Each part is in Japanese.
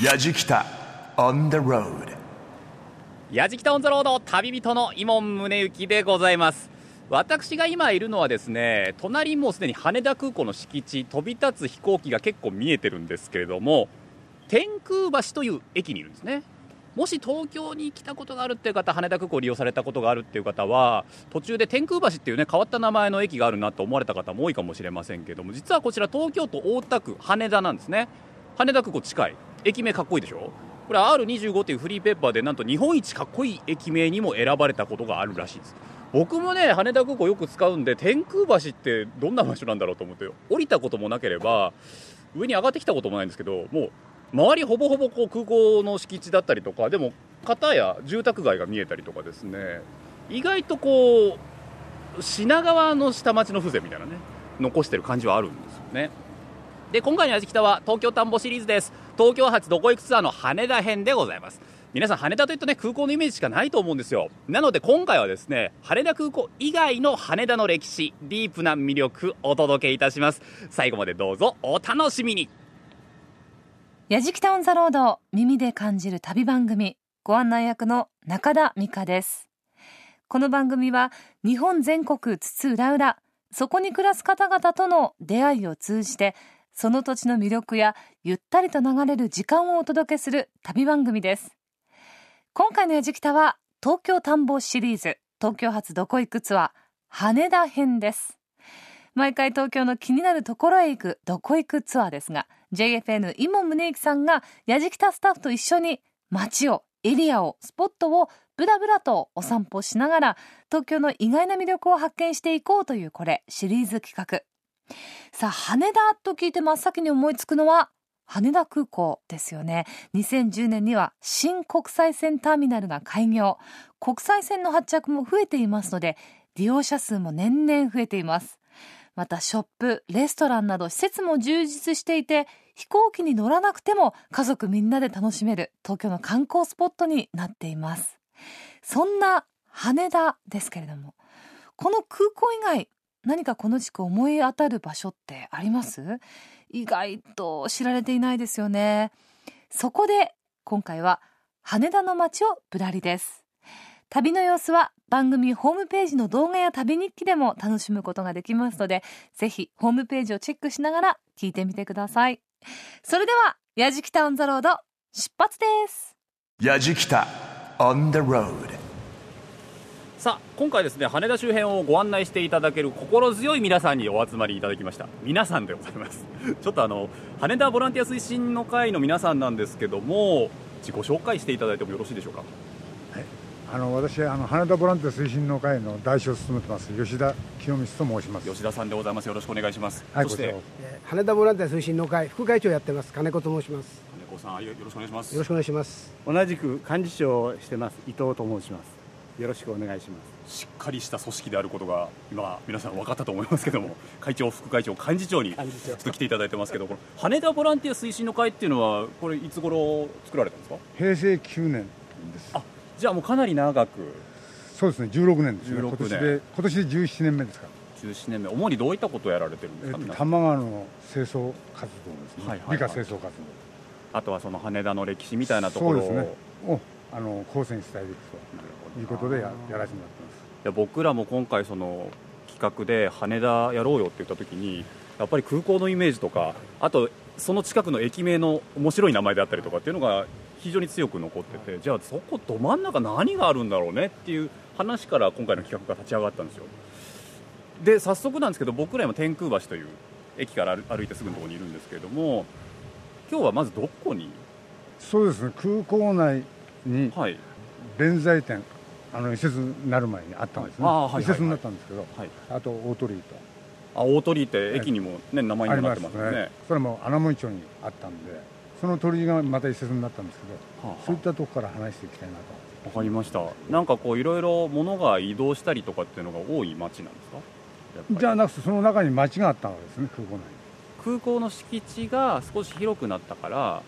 やじきた on the road やじきたオンザロード旅人の伊門宗行でございます。私が今いるのはですね隣もうすでに羽田空港の敷地飛び立つ飛行機が結構見えてるんですけれども天空橋という駅にいるんですね。もし東京に来たことがあるっていう方羽田空港を利用されたことがあるっていう方は途中で天空橋っていうね変わった名前の駅があるなと思われた方も多いかもしれませんけども実はこちら東京都大田区羽田なんですね。羽田空港近い。駅名かっこいいでしょ？これ R25 っていうフリーペーパーでなんと日本一かっこいい駅名にも選ばれたことがあるらしいです。僕もね羽田空港よく使うんで天空橋ってどんな場所なんだろうと思って降りたこともなければ上に上がってきたこともないんですけどもう周りほぼほぼこう空港の敷地だったりとかでも片や住宅街が見えたりとかですね。意外とこう品川の下町の風情みたいなね残してる感じはあるんですよね。で今回の「やじきた」は東京田んぼシリーズです。東京発どこ行くツアーの羽田編でございます。皆さん羽田といったね空港のイメージしかないと思うんですよ。なので今回はですね羽田空港以外の羽田の歴史ディープな魅力お届けいたします。最後までどうぞお楽しみに。やじきたオンザロード耳で感じる旅番組ご案内役の中田美香です。この番組は日本全国津々浦々そこに暮らす方々との出会いを通じてその土地の魅力やゆったりと流れる時間をお届けする旅番組です。今回のやじきたは東京田んぼシリーズ。東京発どこ行くツアー羽田編です。毎回東京の気になるところへ行くどこ行くツアーですが JFN 伊門宗行さんがやじきたスタッフと一緒に街をエリアをスポットをブラブラとお散歩しながら東京の意外な魅力を発見していこうというこれシリーズ企画。さあ羽田と聞いて真っ先に思いつくのは羽田空港ですよね。2010年には新国際線ターミナルが開業。国際線の発着も増えていますので利用者数も年々増えています。またショップレストランなど施設も充実していて飛行機に乗らなくても家族みんなで楽しめる東京の観光スポットになっています。そんな羽田ですけれどもこの空港以外何かこの地区思い当たる場所ってあります？意外と知られていないですよね。そこで今回は羽田の街をぶらりです。旅の様子は番組ホームページの動画や旅日記でも楽しむことができますのでぜひホームページをチェックしながら聞いてみてください。それではやじきたオンザロード出発です。やじきた on the road さあ今回ですね羽田周辺をご案内していただける心強い皆さんにお集まりいただきました。皆さんでございます。ちょっとあの羽田ボランティア推進の会の皆さんなんですけども自己紹介していただいてもよろしいでしょうか？あの私あの羽田ボランティア推進の会の代表を務めてます吉田清光と申します。吉田さんでございます。よろしくお願いします、はい、そして羽田ボランティア推進の会副会長やってます金子と申します。金子さんよろしくお願いします。よろしくお願いします。同じく幹事長をしてます伊藤と申しますよろしくお願いしますしっかりした組織であることが今皆さん分かったと思いますけども 会長副会長幹事長にちょっと来ていただいてますけどこの羽田ボランティア推進の会っていうのはこれいつ頃作られたんですか？平成9年です。あじゃあもうかなり長くそうですね、16年ですね。16今年年で今年で17年目ですか17年目主にどういったことをやられてるんでら。えっとすか皆さん多摩川の清掃活動ですね。はいはいはい理科清掃活あとはその羽田の歴史みたい動。なところをそうですね。をあの後世に伝えていくなるほどということでややらせてもらってます。いや僕らも今回その企画で羽田やろうよって言った時にやっぱり空港のイメージとかあとその近くの駅名の面白い名前であったりとかっていうのが非常に強く残っててじゃあそこど真ん中何があるんだろうねっていう話から今回の企画が立ち上がったんですよで早速なんですけど僕ら今天空橋という駅から歩歩いてすぐのところにいるんですけれども今日はまずどこに？そうですね。空港内にはい弁財店あの移設になる前にあったんですね。はい移設になったんですけど、はい。あと大鳥居と。あ大鳥居って駅にも、ね、名前にもなってますよね。それも穴門町にあったんでその鳥居がまた移設になったんですけどはあはあ。そういったとこから話していきたいなと。わかりました。なんかこういろいろ物が移動したりとかっていうのが多い街なんですか？じゃなくてその中に町があったわけですね空港空港の敷地が少し広くなったから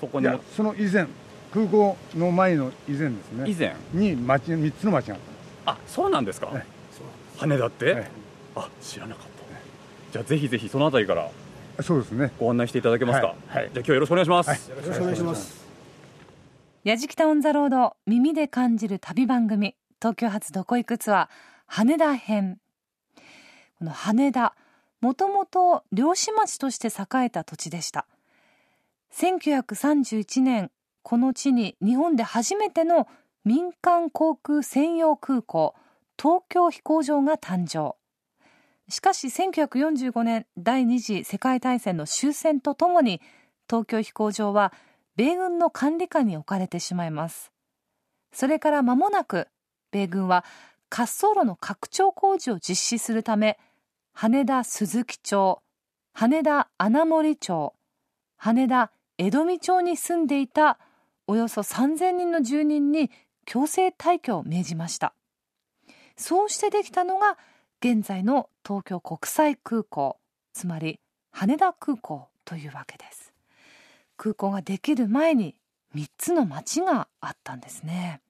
そこにその以前空港の前の以前ですね。以前？に町3つの町があったんです。あそうなんですか？え羽田って、えあ知らなかった。じゃあぜひぜひそのあたりからそうですね。ご案内していただけますか、はい。はい。じゃあ今日よろしくお願いします、よろしくお願いします。やじきたオンザロード耳で感じる旅番組東京発どこ行くツアー羽田編。この羽田もともと漁師町として栄えた土地でした。1931年この地に日本で初めての民間航空専用空港東京飛行場が誕生。しかし1945年第二次世界大戦の終戦とともに東京飛行場は米軍の管理下に置かれてしまいます。それから間もなく米軍は滑走路の拡張工事を実施するため羽田鈴木町羽田穴守町羽田江戸美町に住んでいたおよそ3000人の住人に強制退去を命じました。そうしてできたのが現在の東京国際空港つまり羽田空港というわけです。空港ができる前に3つの町があったんですね。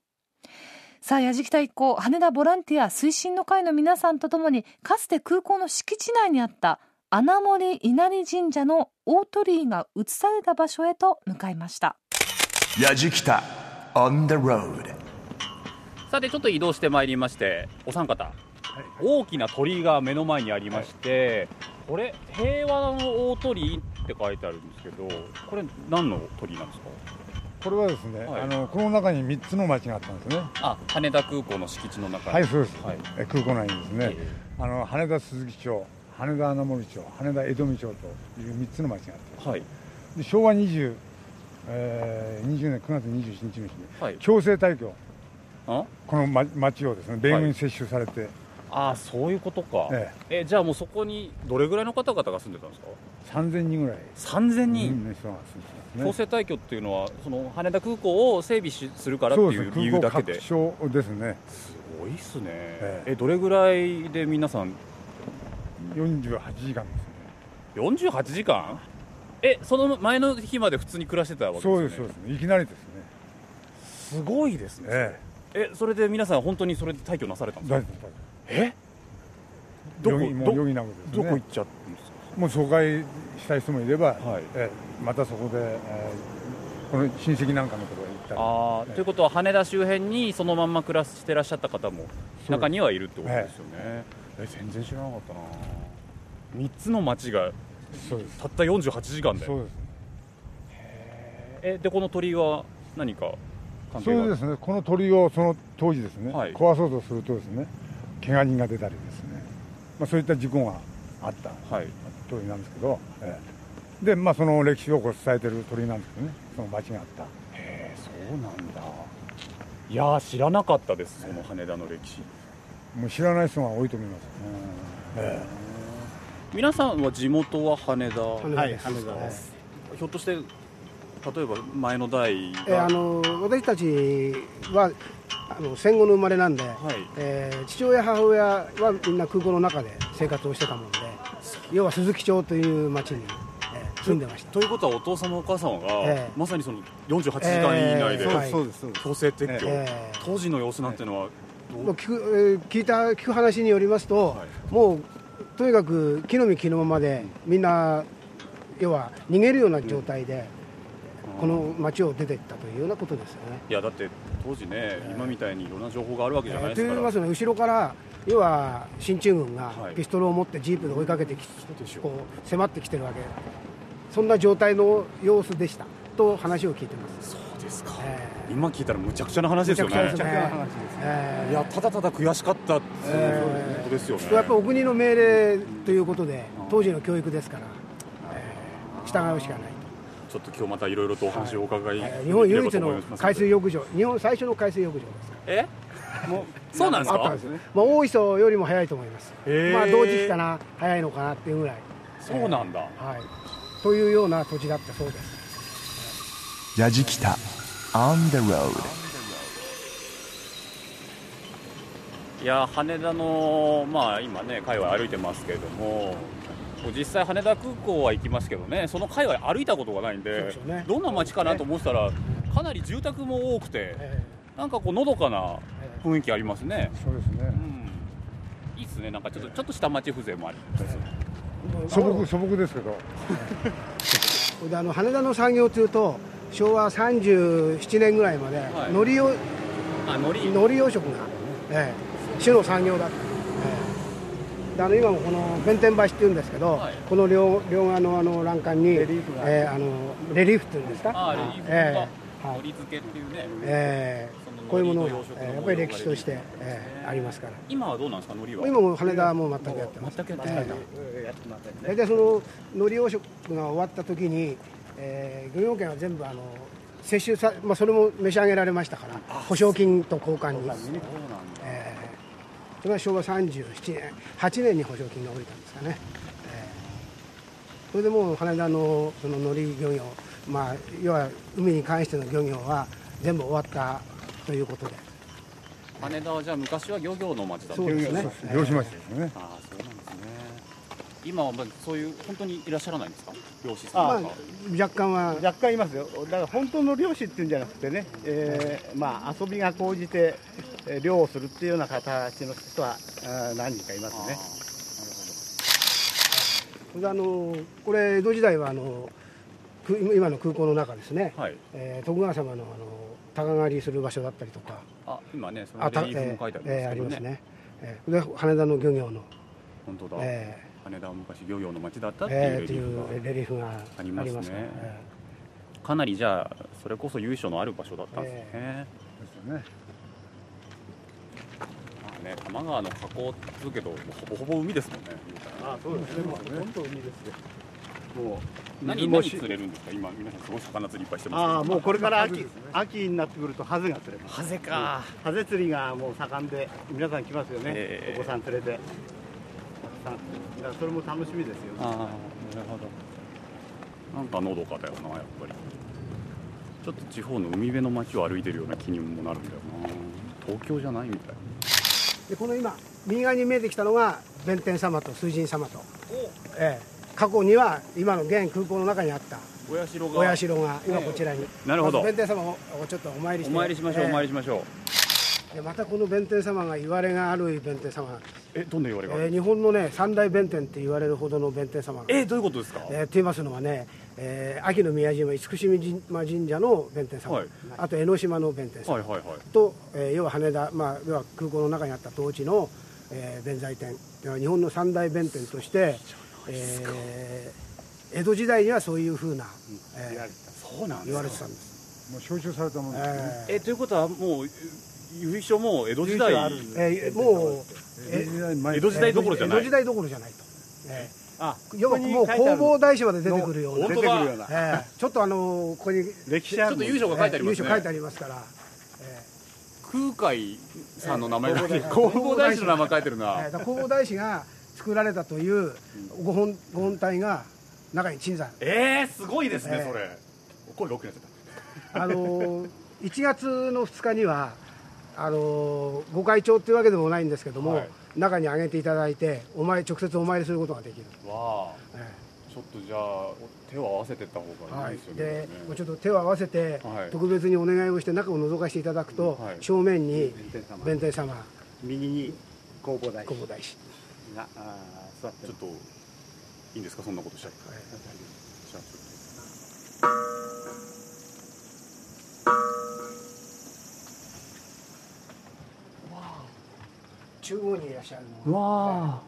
さあ矢敷田一行羽田ボランティア推進の会の皆さんとともにかつて空港の敷地内にあった穴守稲荷神社の大鳥居が移された場所へと向かいました。やじきた on the road さてちょっと移動してまいりましてお三方、大きな鳥居が目の前にありまして、これ平和の大鳥居って書いてあるんですけどこれ何の鳥居なんですか？これはですね、はい。あのこの中に3つの町があったんですね。あ羽田空港の敷地の中に。はいそうです、はい。え空港内にですね、えあの羽田鈴木町羽田穴守町羽田江戸美町という3つの町があって。はい。で昭和20、えー、20年9月27日の日にはい。強制退去。あ？この、ま、町をですね米軍に接収されて、あそういうことか、ええ。じゃあもうそこにどれぐらいの方々が住んでたんですか？3000人ぐらい。3000人、の人が住んでね。強制退去っていうのはその羽田空港を整備しするからっていう理由だけで。空港拡張ですね。すごいっすね。ええ。どれぐらいで皆さん？48時間ですね。48時間？えその前の日まで普通に暮らしてたわけですよね？そうですそうです。ねいきなりですね。すごいですね。ええ。それで皆さん本当にそれで退去なされたんですか？え大丈夫。え？どこ？余儀もうど余儀なくですね。どこ行っちゃったんですか？もう疎開したい人もいれば、はい。ええまたそこで、ええこの親戚なんかのところへ行ったり。あーということは羽田周辺にそのまんま暮らしてらっしゃった方もそう中にはいるってことですよね、え全然知らなかったな。3つの町がそうです。たった48時間で。そうです。えでこの鳥居は何か関そ係が？れでですね。この鳥をその当時ですね、はい。壊そうとするとですね怪我人が出たりですね、まあ、そういった事故があったはい。鳥なんですけど、ええ。でまあその歴史をこう伝えてる鳥なんですけどね。その町があった。へえそうなんだ。いやー知らなかったですその羽田の歴史。もう知らない人が多いと思います、え皆さんは地元は羽田？羽田です。羽田です。ひょっとして例えば前の代えーがあの私たちはあの戦後の生まれなんで、はい。えー父親母親はみんな空港の中で生活をしてたもんで要は鈴木町という町に、えー住んでました。ということはお父様お母様が、ええまさにその48時間以内で、ええはい。そうですそうです強制撤去、ええ当時の様子なんてのはどう聞くえー聞いた聞く話によりますと、はい。もうとにかく木の実木のままでみんな要は逃げるような状態で、この町を出ていったというようなことですよね。いやだって当時ね、今みたいにいろんな情報があるわけじゃないですから、と言いますのは後ろから要は進駐軍がはい。ピストルを持ってジープで追いかけてきこう迫ってきてるわけ。そんな状態の様子でした。と話を聞いてます。ですか、え今聞いたらむちゃくちゃな話ですよね。いやただただ悔しかったっいうことですよね、やっぱりお国の命令ということで当時の教育ですから、えー従うしかないちょっと今日またいろいろとお話をお伺いでと、えーきれば日本唯一の海水浴場。日本最初の海水浴場ですえ？もうそうなんですか？あったんですね、まあ、大磯よりも早いと思います、まあ同時期かな早いのかなっていうぐらい。そうなんだ、はい、というような土地だったそうですやじきた。On the road いや羽田の、まあ、今ね界隈歩いてますけれども実際羽田空港は行きますけどねその界隈歩いたことがないんでね。どんな街かなと思ってたらかなり住宅も多くてえなんかこうのどかなえ雰囲気ありますね、そうですね。うん、いいっすね。なんかちょっとちょっと下町風情もあり素朴素朴ですけど。あの羽田の産業というと昭和37年ぐらいまでい。海苔をあ海苔。海苔養殖が、ええ、主の産業だった、ええ。であの今もこの弁天橋っていうんですけど、はい。この両両側のあの欄干にレリーフがええあのレリーフっていうんですか？あレリーフ。がえ。えはい。海苔漬けっていうね。ええ。こういうものがええやっぱり歴史として、ええありますから。今はどうなんですか海苔は？今も羽田はもう全くやってます全くやってないんだ。えやってませんね。大体その海苔養殖が終わった時に、えー漁業権は全部あの接収さ、まあ、それも召し上げられましたから保証金と交換に、えーそれは昭和37年8年に保証金が下りたんですかね、えーそれでもう羽田のその海苔漁業、まあ、要は海に関しての漁業は全部終わったということで。羽田はじゃあ昔は漁業の町だったそうですね。漁師町ですよね。ああそうなんですね今はまあそういう本当にいらっしゃらないんですか？漁師さまあんとか、若干は。若干いますよ。だから本当の漁師っていうんじゃなくてね、えーまあ遊びが高じてえー漁をするっていうような形の人はあー何人かいますね。それであのこれ江戸時代はあのく今の空港の中ですね、はい。えー徳川様のあの鷹狩りする場所だったりとか。あ今ねそのあたレリーフも書いてありますえーえーありますね、えーで羽田の漁業の、本当だ、え羽田は昔漁業の町だったっーていうレリーフがありますね。えかなりじゃあそれこそ由緒のある場所だったんですね、ですよね。まあね多摩川の河口っつうけどほぼほぼ海ですもんね。あそうですね。もうほとんど海ですよもう何水もし何釣れるんですか？今皆さんすごい魚釣りいっぱいしてますああもうこれから秋秋になってくるとハゼが釣れます。ハゼか。ハゼ釣りがもう盛んで皆さん来ますよね、ええ。お子さん連れて。たくさんだからそれも楽しみですよ。ああなるほど。なんかのどかだよなやっぱり。ちょっと地方の海辺の街を歩いてるような気にもなるんだよな。東京じゃないみたい。ーでこの今右側に見えてきたのが弁天様と水神様と、えー過去には今の現空港の中にあった。お社が。お社が今こちらに、なるほど。弁天様をちょっとお参りして。お参りしましょう、えーお参りしましょうでまたこの弁天様が言われがある弁天様。えどんな言われがえー日本のね三大弁天って言われるほどの弁天様。がえどういうことですか？えー、と言いますのはね、えー秋の宮島厳島神社の弁天様、はい。あと江ノ島の弁天様、はいはいはい。と、えー要は羽田、まあ、要は空港の中にあった当地の、えー弁財天。要は日本の三大弁天として、えー江戸時代にはそういうふうな、えーそうなん言われてたんです、もう招集されたもんですね、ええということはもう由緒も江戸時代えーもう江戸時代どころじゃない。江戸時代どころじゃないと、えあー要はもう弘法大師まで出てくるような。本当出てくるようなえーちょっとあのここに。歴史あるちょっと由緒が書いてあります書いてありますから、え空海さんの名前が。えー弘法大師の名前。書いてるな、弘法大師が作られたというご本ご本体が中に鎮座えー、すごいですね、ええそれ。これロックになっちゃっあのー1月の2日にはあのーご会長というわけでもないんですけども、はい。中に上げていただいてお前直接お参りすることができる、たわあ。えちょっとじゃあ手を合わせてった方ーはいいがいですよね、でもうちょっと手を合わせて、はい。特別にお願いをして中を覗かせていただくと、はい正面に弁天様。弁天様。右に弘法大師弘法大師があー座ってるちょっといいんですか？そんなことしちゃって、はい。じゃあちょっ中央にいらっしゃるのはわあ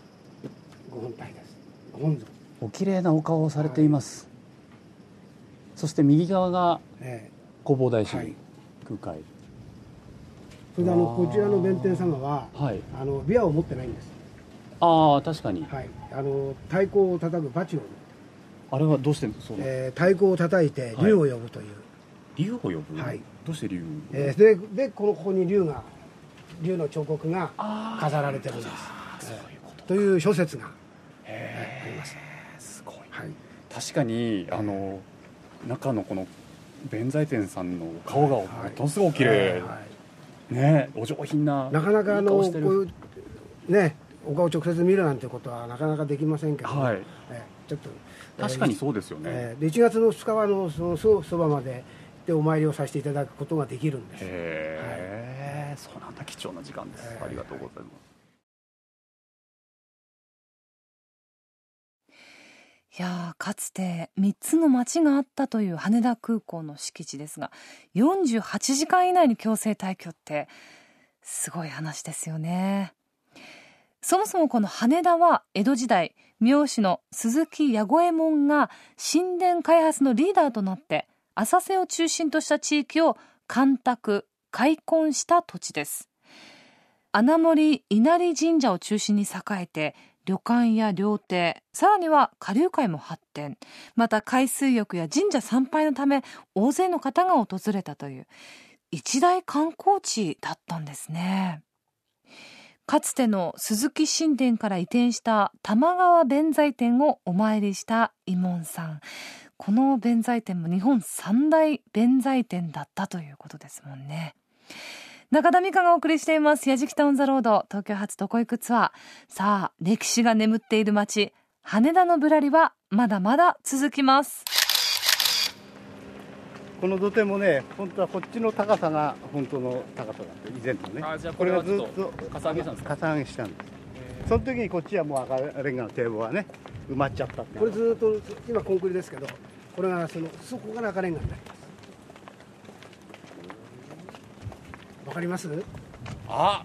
ご本体です。ご本尊、お綺麗なお顔をされています、そして右側がえ弘法大師、はい。空海。ーそれであのこちらの弁天様ははい。あの琵琶を持ってないんです、ああ確かに。はい、あの太鼓を叩くバチを、あれはどうしてそうえー太鼓を叩いて竜を呼ぶという、竜を呼ぶ、はい。どうして竜えーででこのここに竜が竜の彫刻が飾られてるんです。えーという諸説が、えーあります、すごい。はい。確かにあの中のこの弁財天さんの顔がものすごく綺麗、はいねお上品ななかなかあのこういうねお顔直接見るなんてことはなかなかできませんけど、はい。えーちょっと確かにそうですよね、えーで1月の2日はあのそのそそばまででお参りをさせていただくことができるんです。へえ、そうなんだ貴重な時間です、えーありがとうございます。いやかつて3つの町があったという羽田空港の敷地ですが48時間以内に強制退去ってすごい話ですよね。そもそもこの羽田は江戸時代名士の鈴木弥五右衛門が神殿開発のリーダーとなって浅瀬を中心とした地域を干拓開墾した土地です。穴守稲荷神社を中心に栄えて旅館や料亭さらには下流会も発展。また海水浴や神社参拝のため大勢の方が訪れたという一大観光地だったんですね。かつての鈴木神殿から移転した玉川弁財天をお参りした伊門さん。この弁財天も日本三大弁財天だったということですもんね。中田美香がお送りしています「やじきたオン・ザ・ロード」東京発どこ行くツアー。さあ歴史が眠っている街。羽田のぶらりはまだまだ続きます。この土手もね本当はこっちの高さが本当の高さだった以前のね。あじゃあこれがずっととかさ上げしたんですかかさ上げしたんです。その時にこっちはもう赤レンガの堤防はね埋まっちゃったこれずっと今コンクリですけどこれがそのそこから赤レンガになりますわかります？あ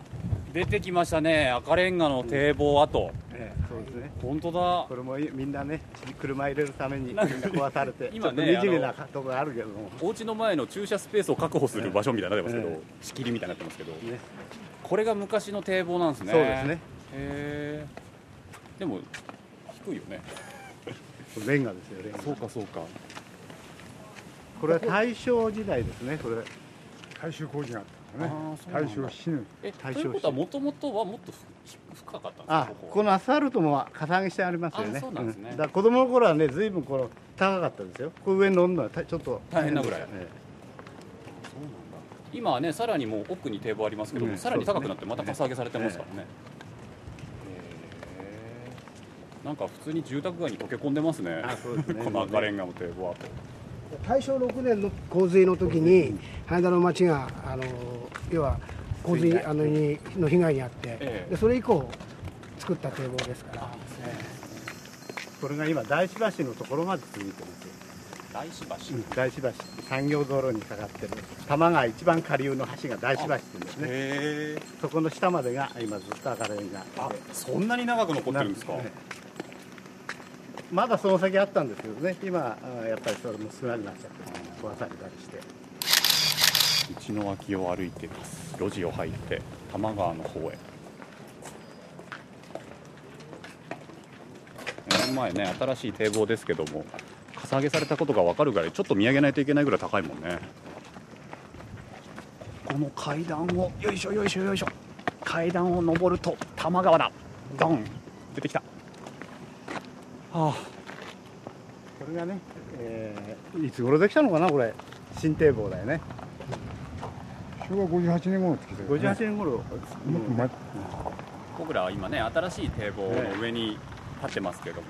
出てきましたね。赤レンガの堤防跡。ええ。そうですね。本当だ。これもみんなね車入れるためにみんな壊されて 今ねちょっと惨めなとこがあるけども。お家の前の駐車スペースを確保する場所みたいになってますけど、え仕切りみたいになってますけど、ね。これが昔の堤防なんですね。そうですね。へえ。でも低いよね。レンガですよレンガ。そうかそうか。これは大正時代ですねこれ。改修工事があったんだ。ね大正7年えということはもともとはもっとふ深かったんですか？あこのアスファルトもかさ上げしてありますよね。あそうなんですね。だから子供の頃はねずいぶんこの高かったですよ。これ上に乗るのはたちょっと大変なぐらい。えそうなんだ。今はねさらにもう奥に堤防ありますけど、うん。さらに高くなってまたかさ上げされてますからね、へえなんか普通に住宅街に溶け込んでますね。ね。この赤レンガの堤防跡大正6年の洪水の時に羽田の町があの要は洪水あのにの被害に遭って、ええ。でそれ以降作った堤防ですから、これが今大師橋のところまで続いてます。よ大師橋、大師橋。産業道路にかかってる。多摩川一番下流の橋が大師橋って言うんですね。へえ。そこの下までが今ずっと赤レンガ。あでそんなに長く残ってるんですか？ええまだその先あったんですけどね。今あやっぱりそれも少なくなっちゃって壊されたりして。道の脇を歩いています。路地を入って多摩川の方へ。目の前ね新しい堤防ですけどもかさ上げされたことが分かるぐらいちょっと見上げないといけないぐらい高いもんね。この階段をよいしょよいしょよいしょ。階段を上ると多摩川だ。ドン。出てきた。はあこれがね、えーいつ頃できたのかなこれ。新堤防だよね。昭和58年頃って聞いたね。58年頃。もっと前。僕らは今ね新しい堤防の上に立ってますけども、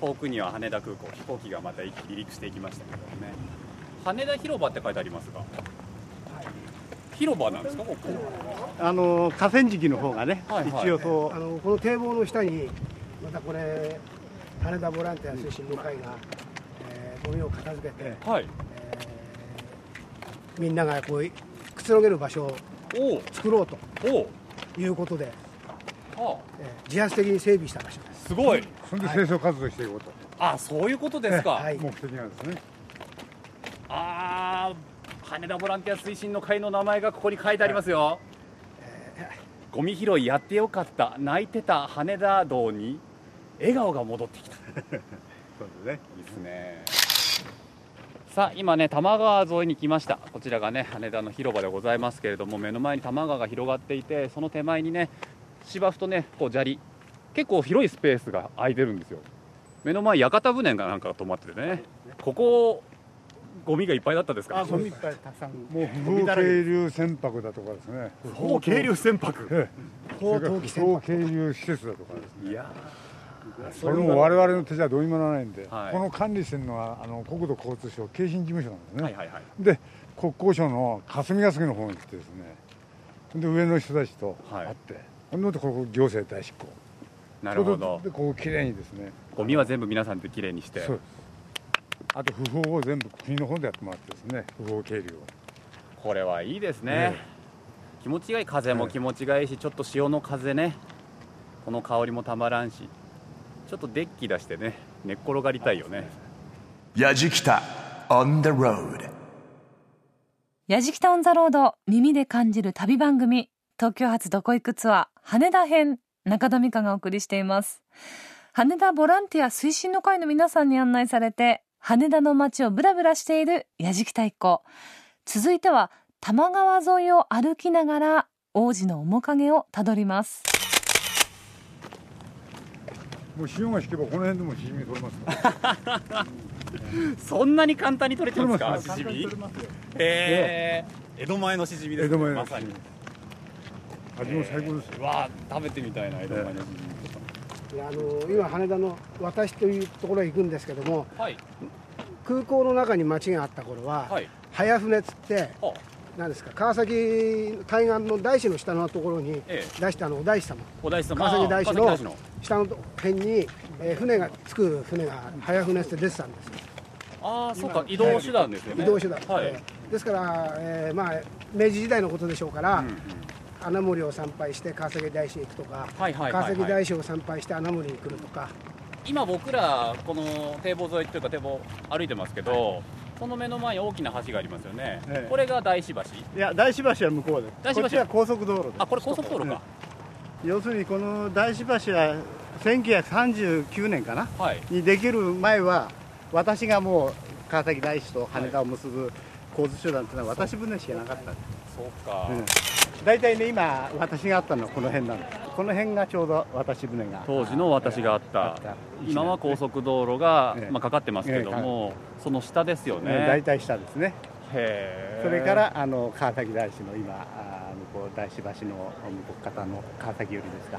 遠くには羽田空港飛行機がまた離陸していきましたけどね。羽田広場って書いてありますが、広場なんですか？ここ。あの河川敷の方がね、はいはい。一応そう。あのこの堤防の下にまたこれ羽田ボランティア推進の会が、えーゴミを片付けて、はい。みんながこうくつろげる場所を作ろうとおいうことで、はえー自発的に整備した場所です。あ、すごい。そんで清掃活動していこうと、あそういうことですか、はい。目的なんですね。ああ羽田ボランティア推進の会の名前がここに書いてありますよ、ゴミ拾いやってよかった。泣いてた羽田道に笑顔が戻ってきた。そうですね。いいですね。さあ今ね多摩川沿いに来ました。こちらがね羽田の広場でございますけれども目の前に多摩川が広がっていてその手前にね芝生とねこう砂利結構広いスペースが空いてるんですよ。目の前屋形船がなんか止まっててね。ここゴミがいっぱいだったですか？あゴミいっぱいたくさん。もう不法渓流船舶だとかですね。不法渓流船舶。ええ不法渓流施設だとかですね。いやそれも我々の手じゃどうにもならないんで、はい。この管理してるのはあの国土交通省京浜事務所なんですね、はいはいはい。で国交省の霞が関の方に来てですねで上の人たちとはい。会って、ほんでここ行政代執行。なるほど。でこう綺麗にですね。ゴミは全部皆さんできれいにして。そうです。あと不法を全部国の方でやってもらってですね不法経理を。これはいいですね、気持ちがいい。風も気持ちがいいし、ちょっと潮の風ね。この香りもたまらんしちょっとデッキ出してね寝っ転がりたいよね。やじきた on the road. やじきたオンザロード耳で感じる旅番組東京発どこ行くツアー羽田編中田美香がお送りしています。羽田ボランティア推進の会の皆さんに案内されて羽田の街をブラブラしているやじきた一行。続いては多摩川沿いを歩きながら王子の面影をたどりますもう潮が引けばこの辺でもしじみ取れます。か らそんなに簡単に取れてるんですか取れます。しじみ取れますよ。へえ江戸前のしじみですね江戸前のまさに。味も最高ですよ。うわ食べてみたいな江戸前のしじいやあの今羽田の私というところへ行くんですけどもみはい。空港の中に町があった頃は、はい。早船っつってあ何ですか川崎海岸の大師の下のところにええ。出したあのお大師様。お大師様。川崎大師あの。下の辺に、えー船が着く船が早船って出てたんですよ。ああそうか移動手段ですよね。移動手段、はい、えーですから、えーまあ、明治時代のことでしょうから、うんうん。穴守を参拝して川崎大師に行くとか、はいはいはいはい。川崎大師を参拝して穴守に来るとか。今僕らこの堤防沿いというか堤防歩いてますけど、その目の前に大きな橋がありますよね、ええ。これが大師橋？いや大師橋は向こうです。大師橋。は高速道路です。あこれ高速道路か、要するにこの大師橋は1939年かな？はい。にできる前は私がもう川崎大師と羽田を結ぶ交通手段っていうのは渡し船しかなかった。んですそうか、うん大体ね今私があったのはこの辺なんですこの辺がちょうど渡し船が。当時の私があった。あった。今は高速道路が、ええ。まあ、かかってますけども、その下ですよね。ね大体下ですね。それからあの川崎大師の今向こう大師橋の向こう方の川崎寄りですか。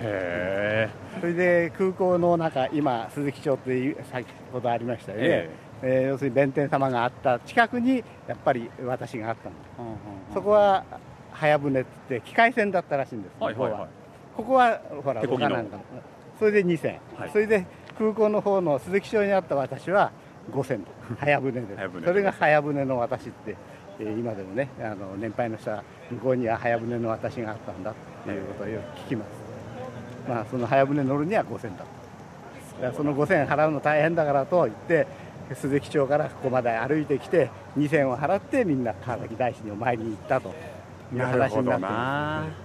へそれで空港の中今鈴木町っていう先ほどありましたよね、ええ。ー要するに弁天様があった近くにやっぱり私があったんでうんうんうん。そこは早船って言って機械船だったらしいんです、はいはいはいここはほら手漕ぎの。他なんか。のそれで2船、はい。それで空港の方の鈴木町にあった私は5船早船です。それが早船の私って、えー今でもねあの年配の人は向こうには早船の私があったんだっていうことをよく聞きます、まあその早船乗るには5船だだからその5船払うの大変だからと言って鈴木町からここまで歩いてきて2銭を払ってみんな川崎大師にお参りに行ったという話になってなます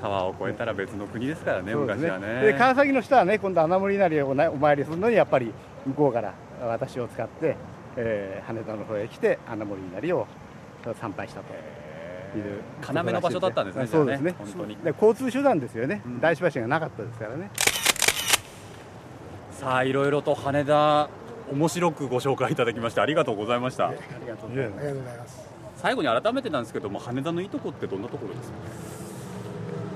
川を越えたら別の国ですからねそうです昔はね。で川崎の人はね今度穴守稲荷をお参りするのにやっぱり向こうから私を使って、えー羽田の方へ来て穴守稲荷を参拝したという。要の場所だったんですねそうですね。ね本当に。で交通手段ですよね、うん。大師橋がなかったですからね。さあいろいろと羽田面白くご紹介いただきましてありがとうございました。ありがとうございます。最後に改めてなんですけども羽田のいいとこってどんなところですか？そ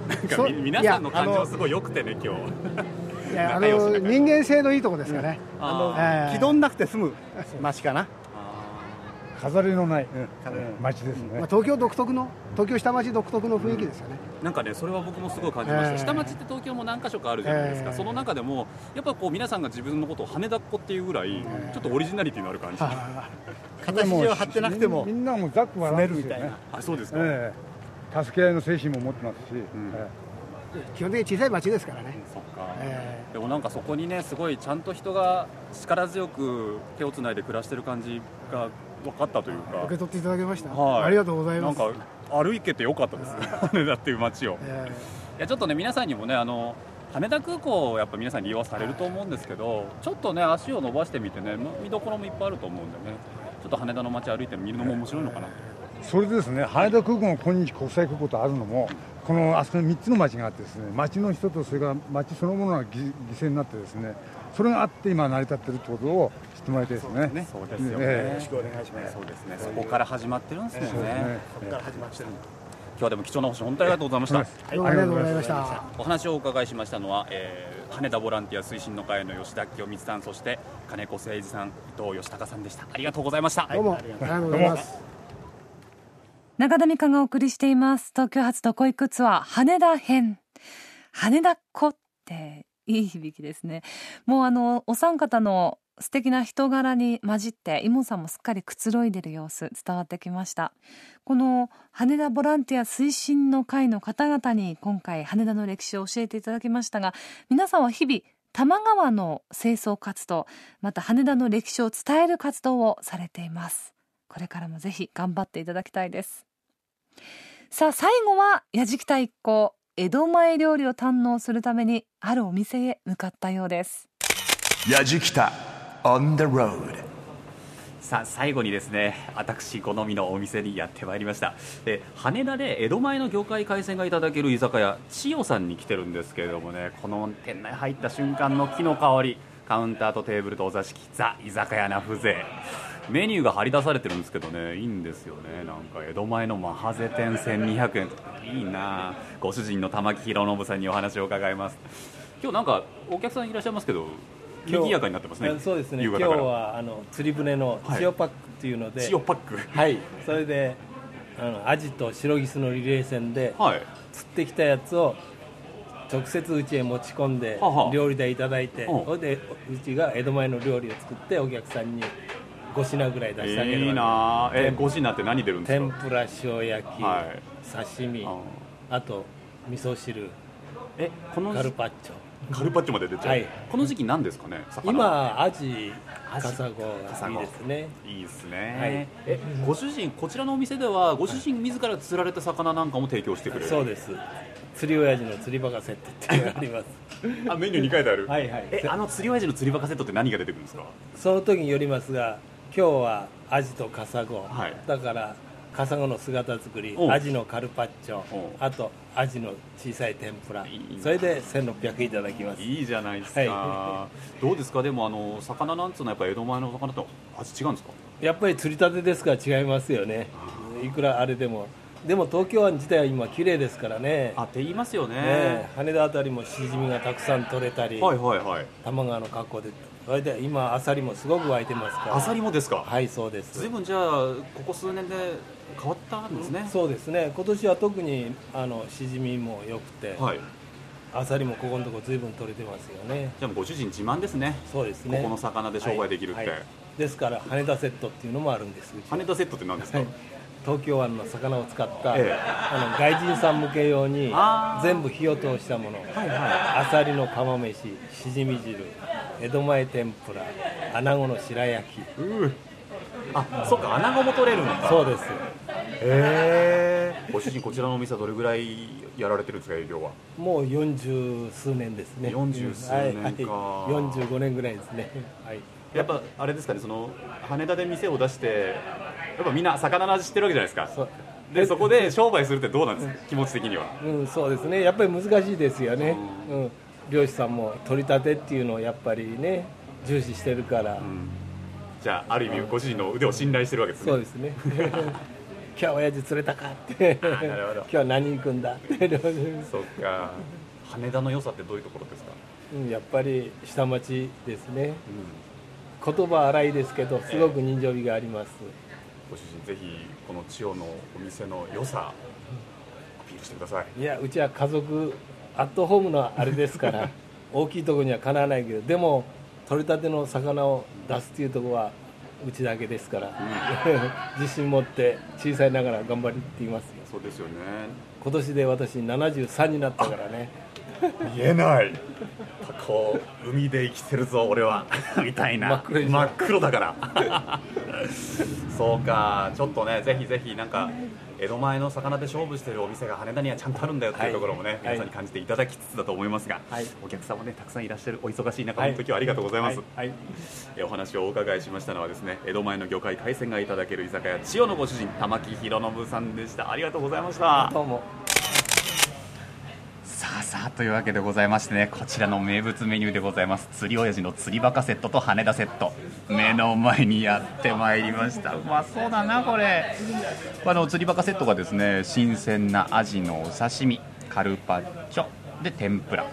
なんかみ皆さんの感情すごい良くてね今日。いや あの人間性のいいとこですかね、あええ。気取んなくて済む街かな、飾りのないうん。街ですね。まあ、東京独特の東京下町独特の雰囲気ですよね、ーなんかねそれは僕もすごい感じました、ええ。下町って東京も何か所かあるじゃないですか、ええ。その中でもやっぱこう皆さんが自分のことを羽田っ子っていうぐらい、えちょっとオリジナリティのある感じ、形を張ってなくてもみんなもざっくばらんですよね。住めるみたいなあそうですか、ええ助け合いの精神も持ってますし、ん。え基本的に小さい町ですからね、そっか、えでもなんかそこにねすごいちゃんと人が力強く手をつないで暮らしてる感じが分かったというえか。受け取っていただけました、はい。ありがとうございます。なんか歩けてよかったです。羽田っていう街を。えいやちょっとね皆さんにもねあの羽田空港をやっぱ皆さん利用されると思うんですけどちょっとね足を伸ばしてみてね見どころもいっぱいあると思うんでね。ちょっと羽田の街歩いてみるのも面白いのかなえそれでですね羽田空港の今日国際空港とあるのもこのあそこに3つの町があってですね町の人とそれから町そのものが犠犠牲になってですねそれがあって今成り立ってるってことを知ってもらいたいですね。そうですよね、ええ。よろしくお願いします。そうですね。そこから始まってるんですもんね、そここから始まってるんだ今日はでも貴重なお話本当にありがとうございました、ありがとうございました。お話をお伺いしましたのは、えー羽田ボランティア推進の会の吉田清光さんそして金子誠二さん伊藤義孝さんでした。ありがとうございました、どうも。ありがとうございます中田美香がお送りしています。東京発どこ行くツアー羽田編。羽田っ子っていい響きですね。もうあのお三方の素敵な人柄に混じってイモさんもすっかりくつろいでる様子伝わってきました。この羽田ボランティア推進の会の方々に今回羽田の歴史を教えていただきましたが皆さんは日々多摩川の清掃活動また羽田の歴史を伝える活動をされています。これからもぜひ頑張っていただきたいです。さあ最後はやじきた一行江戸前料理を堪能するためにあるお店へ向かったようです。やじきた on the road さあ最後にですね私好みのお店にやってまいりました。で羽田で江戸前の魚介海鮮がいただける居酒屋千代さんに来てるんですけれどもねこの店内入った瞬間の木の香りカウンターとテーブルとお座敷ザ居酒屋な風情メニューが張り出されてるんですけどね。いいんですよね。なんか江戸前のマハゼ店1200円とか。いいな。ご主人の玉木宏信さんにお話を伺います。今日なんかお客さんいらっしゃいますけど賑やかになってますね。そうですね。今日はあの釣り船の千代パックっていうので、塩パック。はい。それであのアジと白ギスのリレー戦で、はい。釣ってきたやつを直接うちへ持ち込んではは。料理でいただいてうん。それでうちが江戸前の料理を作ってお客さんに5品ぐらい出してあげるいいな。あえ5品って何出るんです天かぷら塩焼き、はい。刺身ああ。と味噌汁えこのカルパッチョ。カルパッチョまで出ちゃう、はい。この時期何ですかね魚今アジカサゴがいいですね。いいですね、はい。えご主人こちらのお店ではご主人自ら釣られた魚なんかも提供してくれる？そうです。釣り親父の釣りバカセットっていうのがあります。あメニューに書いてある。はいはい。えあの釣り親父の釣りバカセットって何が出てくるんですか？その時によりますが今日はアジとカサゴ、はい。だからカサゴの姿作りアジのカルパッチョあとアジの小さい天ぷら。それで1600いただきます。いいじゃないですか、は どうですか？でもあの魚なんつうのはやっぱ江戸前の魚と味違うんですか？やっぱり釣りたてですから違いますよね。いくらあれでも。でも東京湾自体は今綺麗ですからね。あって言いますよね。ね羽田あたりもしじみがたくさん取れたり、はいはいはい。多摩川の格好でそれで今アサリもすごく湧いてますから。アサリもですか？はいそうです。随分じゃあここ数年で変わったんですね、そうですね。今年は特にあのしじみも良くて、はい。アサリもここのとこ随分取れてますよね。じゃあご主人自慢ですね。そうですね。ここの魚で商売できるって、はいはい。ですから羽田セットっていうのもあるんです羽田セットって何ですか、はい東京湾の魚を使った、ええ。あの外人さん向け用に全部火を通したもの、はいはアサリの釜飯しじみ汁江戸前天ぷら穴子の白焼き。あそっか穴子も取れるんだそうです。へえ。ご主人こちらのお店はどれぐらいやられてるんですか営業は。もう40数年ですね。40数年か。はいはい、45年ぐらいですね。はい。やっぱあれですかねその羽田で店を出してやっぱみんな魚の味知ってるわけじゃないですか。でそこで商売するってどうなんですか？気持ち的には。うん、そうですね、やっぱり難しいですよね、うん、漁師さんも取り立てっていうのをやっぱりね、重視してるから、じゃあある意味ご主人の腕を信頼してるわけですね。そうですね、今日は親父釣れたかって、なるほど。今日は何行くんだって、そっか。羽田の良さってどういうところですか、うんやっぱり下町ですね、言葉荒いですけど、すごく人情味があります。ご主人ぜひこの千代のお店の良さアピールしてください。いやうちは家族アットホームのあれですから 大きいところにはかなわないけどでも取り立ての魚を出すっていうところはうちだけですから、自信持って小さいながら頑張りって言いますよ。そうですよね。今年で私73になったからね見えない。こう海で生きてるぞ俺は。みたいな。真っ黒真っ黒だから。そうか。ちょっとねぜひぜひなんか江戸前の魚で勝負してるお店が羽田にはちゃんとあるんだよっていうところもね、はい。皆さんに感じていただきつつだと思いますが、はい。お客様ねたくさんいらっしゃるお忙しい中、本当今日はありがとうございます、はい。はい。えお話をお伺いしましたのはですね江戸前の魚介海鮮がいただける居酒屋千代のご主人玉木宏信さんでした。ありがとうございました。どうもさあというわけでございましてねこちらの名物メニューでございます。釣り親父の釣りバカセットと羽田セット。目の前にやってまいりました。うまそうだなこれ。あの釣りバカセットがですね新鮮なアジのお刺身カルパッチョ。で天ぷら。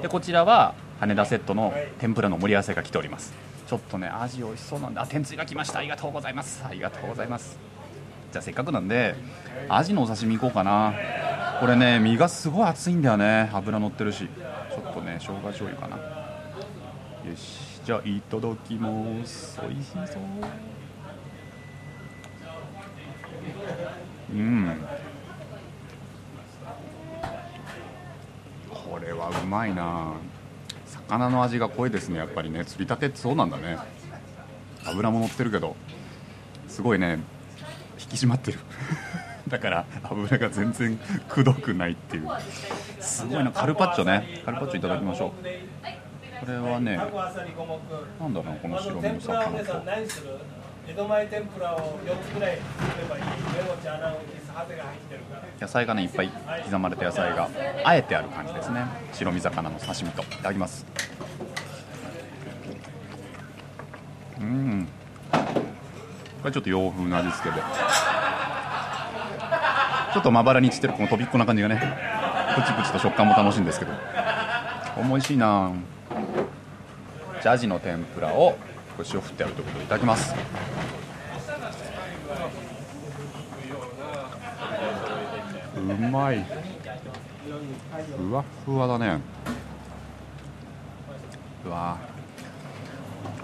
でこちらは羽田セットの天ぷらの盛り合わせが来ております。ちょっとねアジ美味しそうなんであ天つゆが来ました。ありがとうございます。ありがとうございます。じゃあせっかくなんでアジのお刺身いこうかな。これね身がすごい厚いんだよね。脂乗ってるし。ちょっとね生姜醤油かな。よし。じゃあいただきます。おいしそううん。これはうまいな。魚の味が濃いですね。やっぱりね。釣りたてってそうなんだね。油も乗ってるけど。すごいね。引き締まってる。だから油が全然くどくないっていう。すごいなカルパッチョね。カルパッチョいただきましょう。これはねなんだろうこの白身の魚と江戸前天ぷらを4つぐらい作ればいい野菜がねいっぱい刻まれた野菜があえてある感じですね。白身魚の刺身と。いただきます。うん。これちょっと洋風な味付けで。ちょっとまばらに散ってるこのとびっこな感じがね。プチプチと食感も楽しいんですけど。美味しいな。じゃあアジの天ぷらを塩振ってあるということでいただきます。うまい。ふわふわだね。うわ。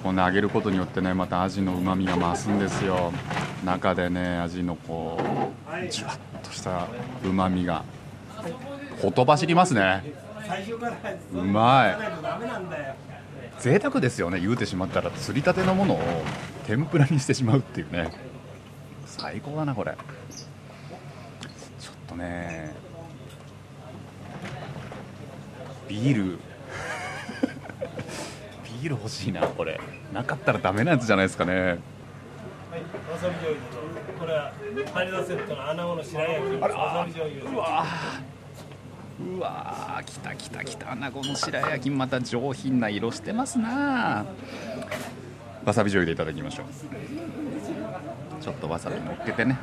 この揚げることによってねまたアジのうまみが増すんですよ。中でねアジのこうじわっとしたうまみが。ほとばしりますね。うまい。贅沢ですよね。言うてしまったら釣りたてのものを天ぷらにしてしまうっていうね。最高だなこれ。ちょっとね。ビール。ビール欲しいなこれ。なかったらダメなやつじゃないですかね。はい、これは羽田セットの穴子の白焼き。わさび醤油うわうわきたきたきた。穴子の白焼きまた上品な色してますな。わさび醤油でいただきましょう。ちょっとわさび乗っけてね。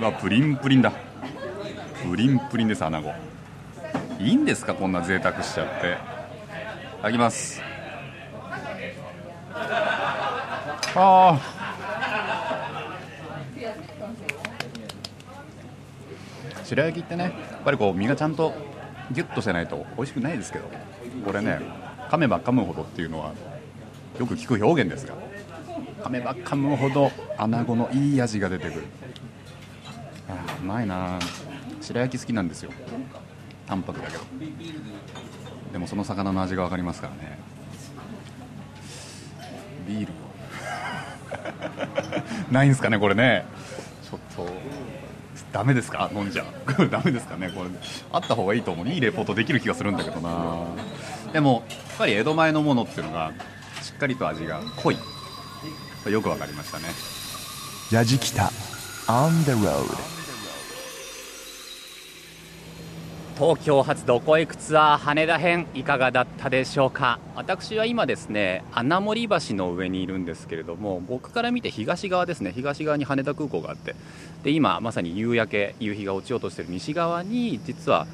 うわプリンプリンだ。プリンプリンです穴子。いいんですかこんな贅沢しちゃって。いただきます。あー。白焼きってねやっぱりこう身がちゃんとギュッとしてないと美味しくないですけどこれね噛めば噛むほどっていうのはよく聞く表現ですが噛めば噛むほど穴子のいい味が出てくる。あうまいな。白焼き好きなんですよ。淡白だけど。でもその魚の味が分かりますからね。ビール ないんすかねこれね。ダメですか？飲んじゃう。ダメですかね？これ。あった方がいいと思う。いいレポートできる気がするんだけどな。でもやっぱり江戸前のものっていうのがしっかりと味が濃い。よく分かりましたね。ヤジキタ On the road 東京発どこへ行くツアー羽田編いかがだったでしょうか？私は今ですね穴守橋の上にいるんですけれども僕から見て東側ですね。東側に羽田空港があって。で今まさに夕焼け夕日が落ちようとしている西側に実は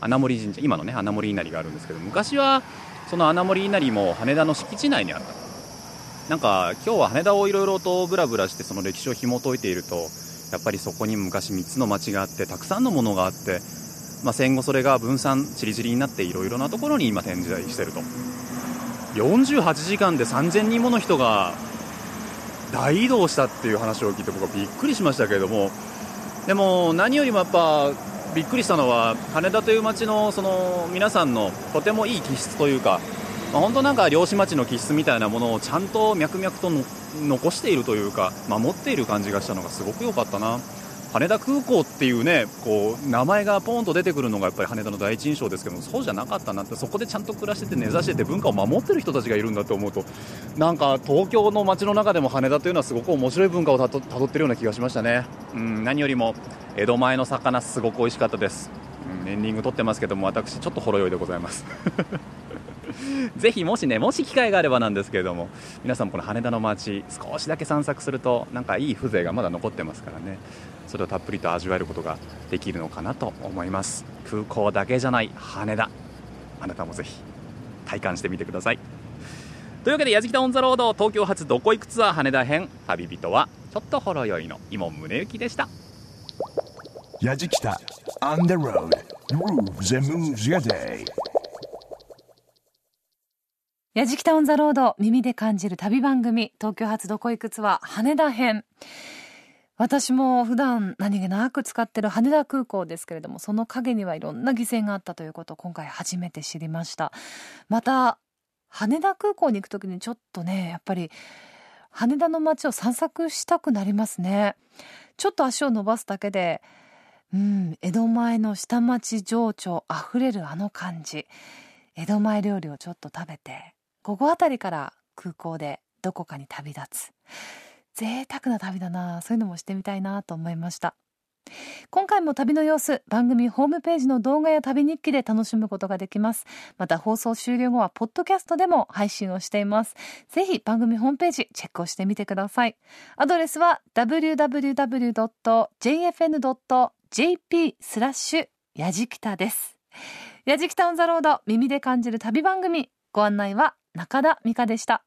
穴守神社今のね穴守稲荷があるんですけど昔はその穴守稲荷も羽田の敷地内にあった。なんか今日は羽田をいろいろとブラブラしてその歴史を紐解いているとやっぱりそこに昔3つの町があってたくさんのものがあってまあ、戦後それが分散ちりぢりになっていろいろなところに今展示台してると48時間で3000人もの人が大移動したっていう話を聞いて僕はびっくりしましたけれどもでも何よりもやっぱびっくりしたのは羽田という街のその皆さんのとてもいい気質というか、まあ、本当なんか漁師町の気質みたいなものをちゃんと脈々と残しているというか守っている感じがしたのがすごく良かったな。羽田空港っていうねこう名前がポーンと出てくるのがやっぱり羽田の第一印象ですけどそうじゃなかったなってそこでちゃんと暮らしてて根ざしてて文化を守ってる人たちがいるんだと思うと。なんか東京の街の中でも羽田というのはすごく面白い文化をたどってるような気がしましたね、うん、何よりも江戸前の魚すごく美味しかったです、うん、エンディング撮ってますけども私ちょっとほろ酔いでございます。ぜひもしねもし機会があればなんですけれども皆さんもこの羽田の街少しだけ散策するとなんかいい風情がまだ残ってますからね。それをたっぷりと味わえることができるのかなと思います。空港だけじゃない羽田。あなたもぜひ体感してみてください。というわけで「やじきたオン・ザ・ロード」東京発どこ行くツアー羽田編旅人はちょっとほろ酔いの伊門宗行でした。ヤジキタ On the road Grooves and moves your day. やじきたオンザロード耳で感じる旅番組東京発どこいくつは羽田編私も普段何気なく使ってる羽田空港ですけれどもその陰にはいろんな犠牲があったということを今回初めて知りました。また羽田空港に行く時にちょっとねやっぱり羽田の街を散策したくなりますね。ちょっと足を伸ばすだけでうん江戸前の下町情緒あふれるあの感じ。江戸前料理をちょっと食べて午後あたりから空港でどこかに旅立つ。贅沢な旅だな。そういうのもしてみたいなと思いました。今回も旅の様子番組ホームページの動画や旅日記で楽しむことができます。また放送終了後はポッドキャストでも配信をしています。ぜひ番組ホームページチェックをしてみてください。アドレスは www.jfn.jp スラッシュやじきたです。やじきたオンザロード耳で感じる旅番組。ご案内は中田美香でした。